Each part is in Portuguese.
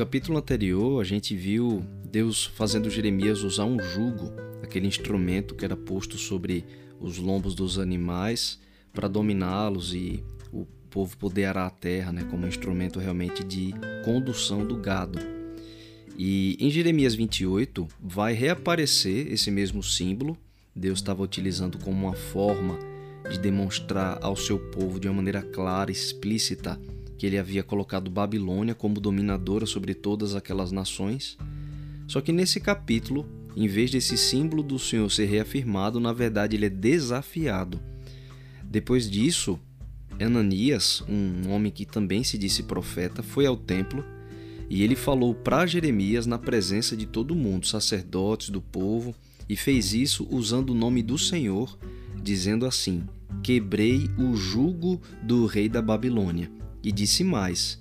capítulo anterior, a gente viu Deus fazendo Jeremias usar um jugo, aquele instrumento que era posto sobre os lombos dos animais para dominá-los e o povo poder arar a terra, né, como um instrumento realmente de condução do gado. E em Jeremias 28 vai reaparecer esse mesmo símbolo. Deus estava utilizando como uma forma de demonstrar ao seu povo de uma maneira clara, explícita, que ele havia colocado Babilônia como dominadora sobre todas aquelas nações. Só que nesse capítulo, em vez desse símbolo do Senhor ser reafirmado, na verdade ele é desafiado. Depois disso, Ananias, um homem que também se disse profeta, foi ao templo e ele falou para Jeremias na presença de todo mundo, sacerdotes do povo, e fez isso usando o nome do Senhor, dizendo assim: Quebrei o jugo do rei da Babilônia. E disse mais: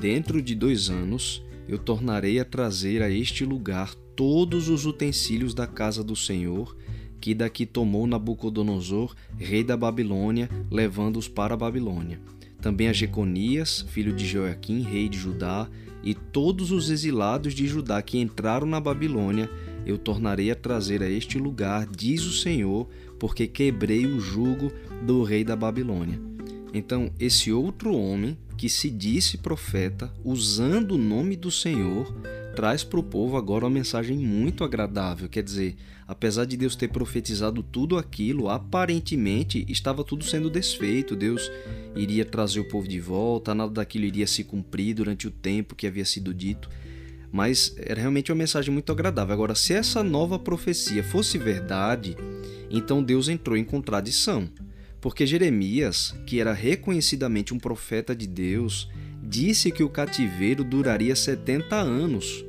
Dentro de dois anos eu tornarei a trazer a este lugar todos os utensílios da casa do Senhor, que daqui tomou Nabucodonosor, rei da Babilônia, levando-os para a Babilônia. Também a Jeconias, filho de Joaquim, rei de Judá, e todos os exilados de Judá que entraram na Babilônia, eu tornarei a trazer a este lugar, diz o Senhor, porque quebrei o jugo do rei da Babilônia. Então, esse outro homem que se disse profeta, usando o nome do Senhor, traz para o povo agora uma mensagem muito agradável. Quer dizer, apesar de Deus ter profetizado tudo aquilo, aparentemente estava tudo sendo desfeito. Deus iria trazer o povo de volta, nada daquilo iria se cumprir durante o tempo que havia sido dito. Mas era realmente uma mensagem muito agradável. Agora, se essa nova profecia fosse verdade, então Deus entrou em contradição. Porque Jeremias, que era reconhecidamente um profeta de Deus, disse que o cativeiro duraria 70 anos.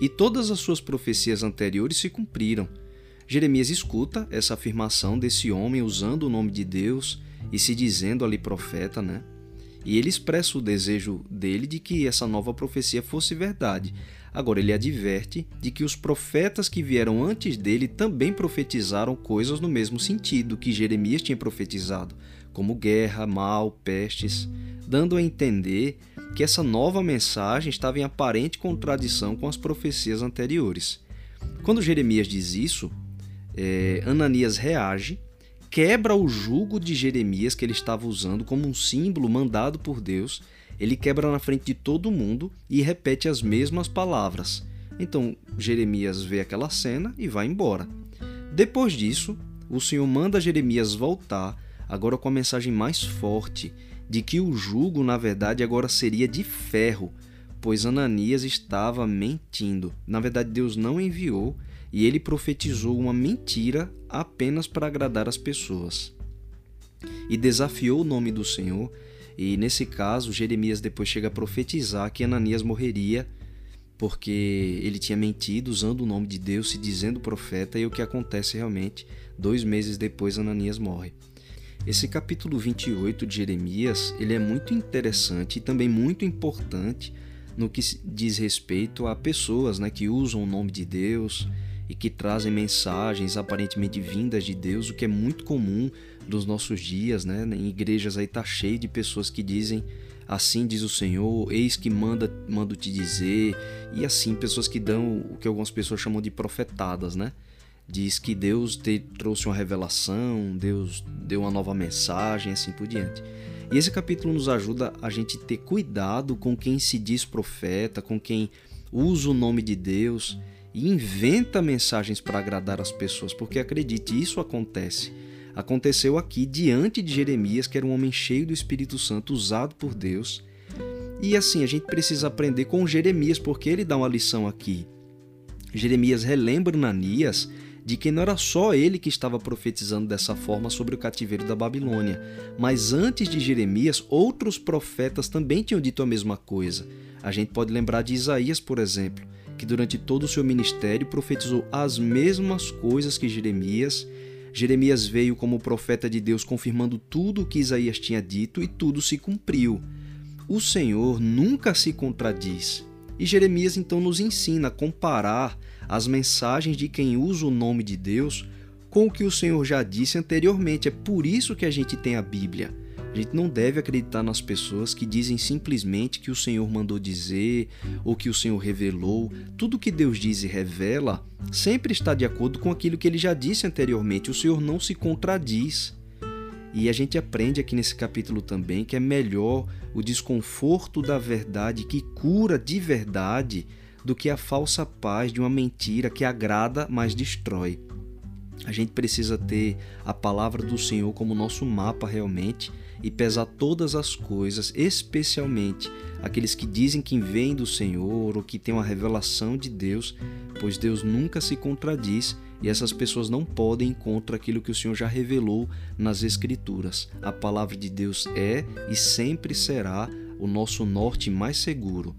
E todas as suas profecias anteriores se cumpriram. Jeremias escuta essa afirmação desse homem usando o nome de Deus e se dizendo ali profeta, né? E ele expressa o desejo dele de que essa nova profecia fosse verdade. Agora, ele adverte de que os profetas que vieram antes dele também profetizaram coisas no mesmo sentido que Jeremias tinha profetizado, como guerra, mal, pestes, dando a entender que essa nova mensagem estava em aparente contradição com as profecias anteriores. Quando Jeremias diz isso, é, Ananias reage quebra o jugo de Jeremias que ele estava usando como um símbolo mandado por Deus. Ele quebra na frente de todo mundo e repete as mesmas palavras. Então Jeremias vê aquela cena e vai embora. Depois disso, o Senhor manda Jeremias voltar, agora com a mensagem mais forte de que o jugo, na verdade, agora seria de ferro, pois Ananias estava mentindo. Na verdade, Deus não enviou e ele profetizou uma mentira apenas para agradar as pessoas. E desafiou o nome do Senhor, e nesse caso, Jeremias depois chega a profetizar que Ananias morreria porque ele tinha mentido usando o nome de Deus, se dizendo profeta, e o que acontece realmente, dois meses depois Ananias morre. Esse capítulo 28 de Jeremias, ele é muito interessante e também muito importante no que diz respeito a pessoas né, que usam o nome de Deus, e que trazem mensagens aparentemente vindas de Deus, o que é muito comum nos nossos dias, né? Em igrejas aí tá cheio de pessoas que dizem assim diz o Senhor, eis que manda mando te dizer, e assim pessoas que dão o que algumas pessoas chamam de profetadas, né? Diz que Deus te trouxe uma revelação, Deus deu uma nova mensagem, assim por diante. E esse capítulo nos ajuda a gente ter cuidado com quem se diz profeta, com quem usa o nome de Deus e inventa mensagens para agradar as pessoas, porque acredite, isso acontece. Aconteceu aqui diante de Jeremias, que era um homem cheio do Espírito Santo, usado por Deus. E assim, a gente precisa aprender com Jeremias, porque ele dá uma lição aqui. Jeremias relembra Ananias de que não era só ele que estava profetizando dessa forma sobre o cativeiro da Babilônia, mas antes de Jeremias, outros profetas também tinham dito a mesma coisa. A gente pode lembrar de Isaías, por exemplo que durante todo o seu ministério profetizou as mesmas coisas que Jeremias. Jeremias veio como profeta de Deus confirmando tudo o que Isaías tinha dito e tudo se cumpriu. O Senhor nunca se contradiz. E Jeremias então nos ensina a comparar as mensagens de quem usa o nome de Deus com o que o Senhor já disse anteriormente. É por isso que a gente tem a Bíblia. A gente não deve acreditar nas pessoas que dizem simplesmente que o Senhor mandou dizer ou que o Senhor revelou. Tudo que Deus diz e revela sempre está de acordo com aquilo que ele já disse anteriormente. O Senhor não se contradiz. E a gente aprende aqui nesse capítulo também que é melhor o desconforto da verdade que cura de verdade do que a falsa paz de uma mentira que agrada, mas destrói. A gente precisa ter a palavra do Senhor como nosso mapa realmente e pesar todas as coisas, especialmente aqueles que dizem que vêm do Senhor ou que têm uma revelação de Deus, pois Deus nunca se contradiz e essas pessoas não podem contra aquilo que o Senhor já revelou nas Escrituras. A palavra de Deus é e sempre será o nosso norte mais seguro.